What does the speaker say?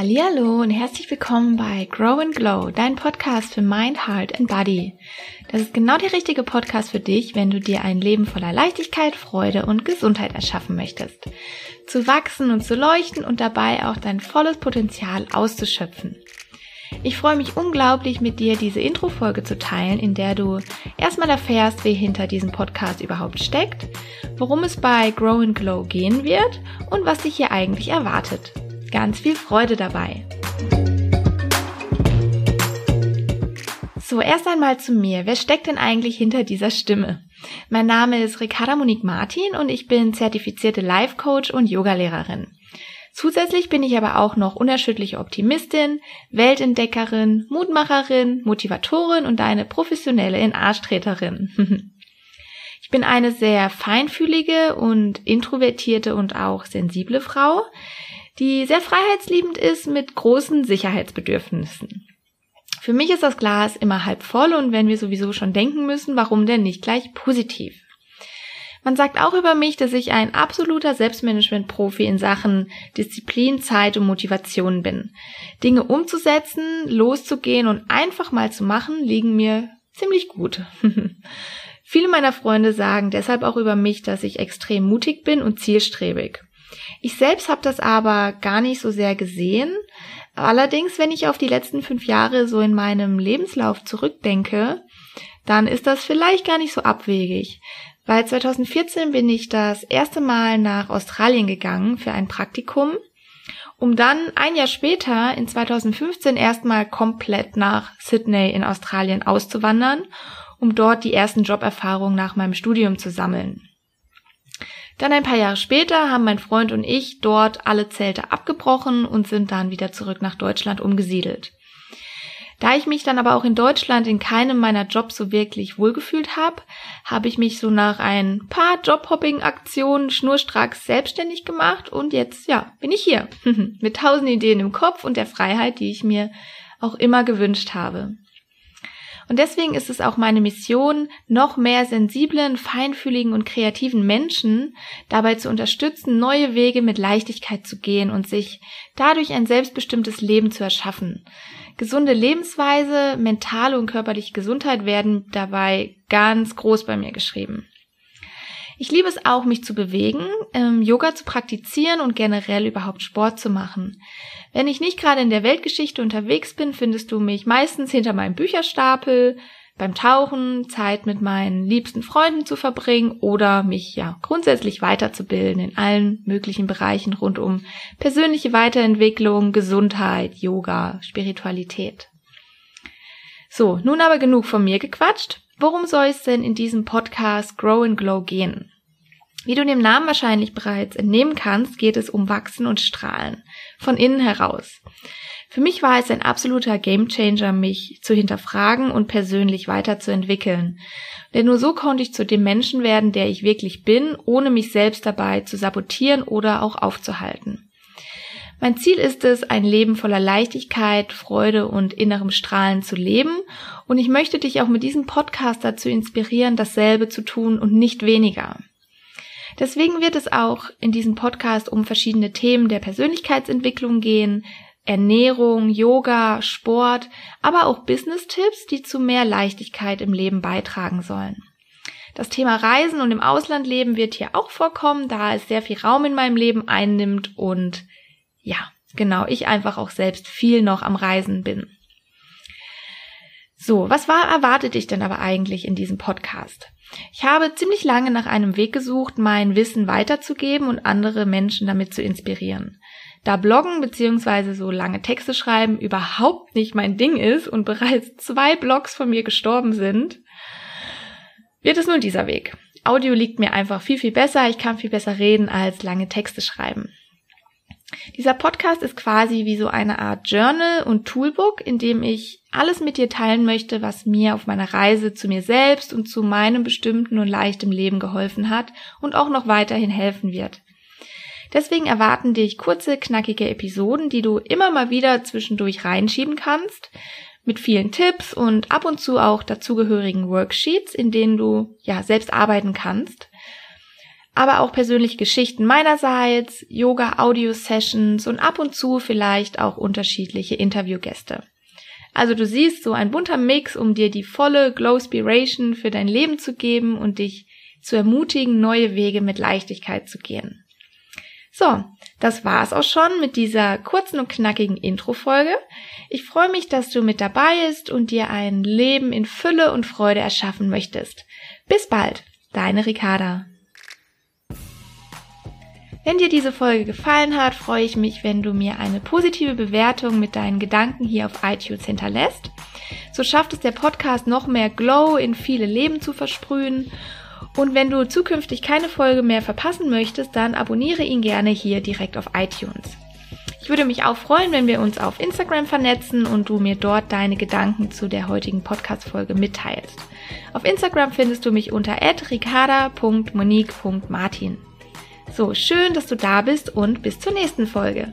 Hallo und herzlich willkommen bei Grow and Glow, dein Podcast für Mind, Heart and Body. Das ist genau der richtige Podcast für dich, wenn du dir ein Leben voller Leichtigkeit, Freude und Gesundheit erschaffen möchtest. Zu wachsen und zu leuchten und dabei auch dein volles Potenzial auszuschöpfen. Ich freue mich unglaublich, mit dir diese Intro-Folge zu teilen, in der du erstmal erfährst, wie hinter diesem Podcast überhaupt steckt, worum es bei Grow and Glow gehen wird und was dich hier eigentlich erwartet. Ganz viel Freude dabei. So, erst einmal zu mir. Wer steckt denn eigentlich hinter dieser Stimme? Mein Name ist Ricarda Monique Martin und ich bin zertifizierte Life Coach und Yogalehrerin. Zusätzlich bin ich aber auch noch unerschütterliche Optimistin, Weltentdeckerin, Mutmacherin, Motivatorin und eine professionelle In-Arschtreterin. ich bin eine sehr feinfühlige und introvertierte und auch sensible Frau, die sehr freiheitsliebend ist mit großen Sicherheitsbedürfnissen. Für mich ist das Glas immer halb voll und wenn wir sowieso schon denken müssen, warum denn nicht gleich positiv? Man sagt auch über mich, dass ich ein absoluter Selbstmanagement-Profi in Sachen Disziplin, Zeit und Motivation bin. Dinge umzusetzen, loszugehen und einfach mal zu machen, liegen mir ziemlich gut. Viele meiner Freunde sagen deshalb auch über mich, dass ich extrem mutig bin und zielstrebig. Ich selbst habe das aber gar nicht so sehr gesehen. Allerdings, wenn ich auf die letzten fünf Jahre so in meinem Lebenslauf zurückdenke, dann ist das vielleicht gar nicht so abwegig. Weil 2014 bin ich das erste Mal nach Australien gegangen für ein Praktikum, um dann ein Jahr später in 2015 erstmal komplett nach Sydney in Australien auszuwandern, um dort die ersten Joberfahrungen nach meinem Studium zu sammeln. Dann ein paar Jahre später haben mein Freund und ich dort alle Zelte abgebrochen und sind dann wieder zurück nach Deutschland umgesiedelt. Da ich mich dann aber auch in Deutschland in keinem meiner Jobs so wirklich wohlgefühlt habe, habe ich mich so nach ein paar Jobhopping-Aktionen schnurstracks selbstständig gemacht und jetzt, ja, bin ich hier. Mit tausend Ideen im Kopf und der Freiheit, die ich mir auch immer gewünscht habe. Und deswegen ist es auch meine Mission, noch mehr sensiblen, feinfühligen und kreativen Menschen dabei zu unterstützen, neue Wege mit Leichtigkeit zu gehen und sich dadurch ein selbstbestimmtes Leben zu erschaffen. Gesunde Lebensweise, mentale und körperliche Gesundheit werden dabei ganz groß bei mir geschrieben. Ich liebe es auch, mich zu bewegen, ähm, Yoga zu praktizieren und generell überhaupt Sport zu machen. Wenn ich nicht gerade in der Weltgeschichte unterwegs bin, findest du mich meistens hinter meinem Bücherstapel, beim Tauchen, Zeit mit meinen liebsten Freunden zu verbringen oder mich ja grundsätzlich weiterzubilden in allen möglichen Bereichen rund um persönliche Weiterentwicklung, Gesundheit, Yoga, Spiritualität. So, nun aber genug von mir gequatscht. Worum soll es denn in diesem Podcast Grow and Glow gehen? Wie du dem Namen wahrscheinlich bereits entnehmen kannst, geht es um Wachsen und Strahlen. Von innen heraus. Für mich war es ein absoluter Gamechanger, mich zu hinterfragen und persönlich weiterzuentwickeln. Denn nur so konnte ich zu dem Menschen werden, der ich wirklich bin, ohne mich selbst dabei zu sabotieren oder auch aufzuhalten. Mein Ziel ist es, ein Leben voller Leichtigkeit, Freude und innerem Strahlen zu leben. Und ich möchte dich auch mit diesem Podcast dazu inspirieren, dasselbe zu tun und nicht weniger. Deswegen wird es auch in diesem Podcast um verschiedene Themen der Persönlichkeitsentwicklung gehen, Ernährung, Yoga, Sport, aber auch Business-Tipps, die zu mehr Leichtigkeit im Leben beitragen sollen. Das Thema Reisen und im Ausland leben wird hier auch vorkommen, da es sehr viel Raum in meinem Leben einnimmt und ja, genau, ich einfach auch selbst viel noch am Reisen bin. So, was war erwartet dich denn aber eigentlich in diesem Podcast? Ich habe ziemlich lange nach einem Weg gesucht, mein Wissen weiterzugeben und andere Menschen damit zu inspirieren. Da Bloggen bzw. so lange Texte schreiben überhaupt nicht mein Ding ist und bereits zwei Blogs von mir gestorben sind, wird es nun dieser Weg. Audio liegt mir einfach viel, viel besser. Ich kann viel besser reden als lange Texte schreiben. Dieser Podcast ist quasi wie so eine Art Journal und Toolbook, in dem ich alles mit dir teilen möchte, was mir auf meiner Reise zu mir selbst und zu meinem bestimmten und leichtem Leben geholfen hat und auch noch weiterhin helfen wird. Deswegen erwarten dich kurze, knackige Episoden, die du immer mal wieder zwischendurch reinschieben kannst, mit vielen Tipps und ab und zu auch dazugehörigen Worksheets, in denen du ja selbst arbeiten kannst. Aber auch persönliche Geschichten meinerseits, Yoga-Audio-Sessions und ab und zu vielleicht auch unterschiedliche Interviewgäste. Also du siehst so ein bunter Mix, um dir die volle Glow-Spiration für dein Leben zu geben und dich zu ermutigen, neue Wege mit Leichtigkeit zu gehen. So, das war's auch schon mit dieser kurzen und knackigen Intro-Folge. Ich freue mich, dass du mit dabei bist und dir ein Leben in Fülle und Freude erschaffen möchtest. Bis bald, deine Ricarda. Wenn dir diese Folge gefallen hat, freue ich mich, wenn du mir eine positive Bewertung mit deinen Gedanken hier auf iTunes hinterlässt. So schafft es der Podcast noch mehr Glow in viele Leben zu versprühen und wenn du zukünftig keine Folge mehr verpassen möchtest, dann abonniere ihn gerne hier direkt auf iTunes. Ich würde mich auch freuen, wenn wir uns auf Instagram vernetzen und du mir dort deine Gedanken zu der heutigen Podcast-Folge mitteilst. Auf Instagram findest du mich unter ricarda.monique.martin. So, schön, dass du da bist und bis zur nächsten Folge.